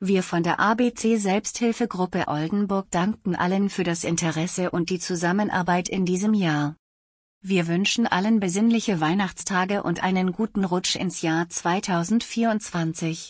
Wir von der ABC Selbsthilfegruppe Oldenburg danken allen für das Interesse und die Zusammenarbeit in diesem Jahr. Wir wünschen allen besinnliche Weihnachtstage und einen guten Rutsch ins Jahr 2024.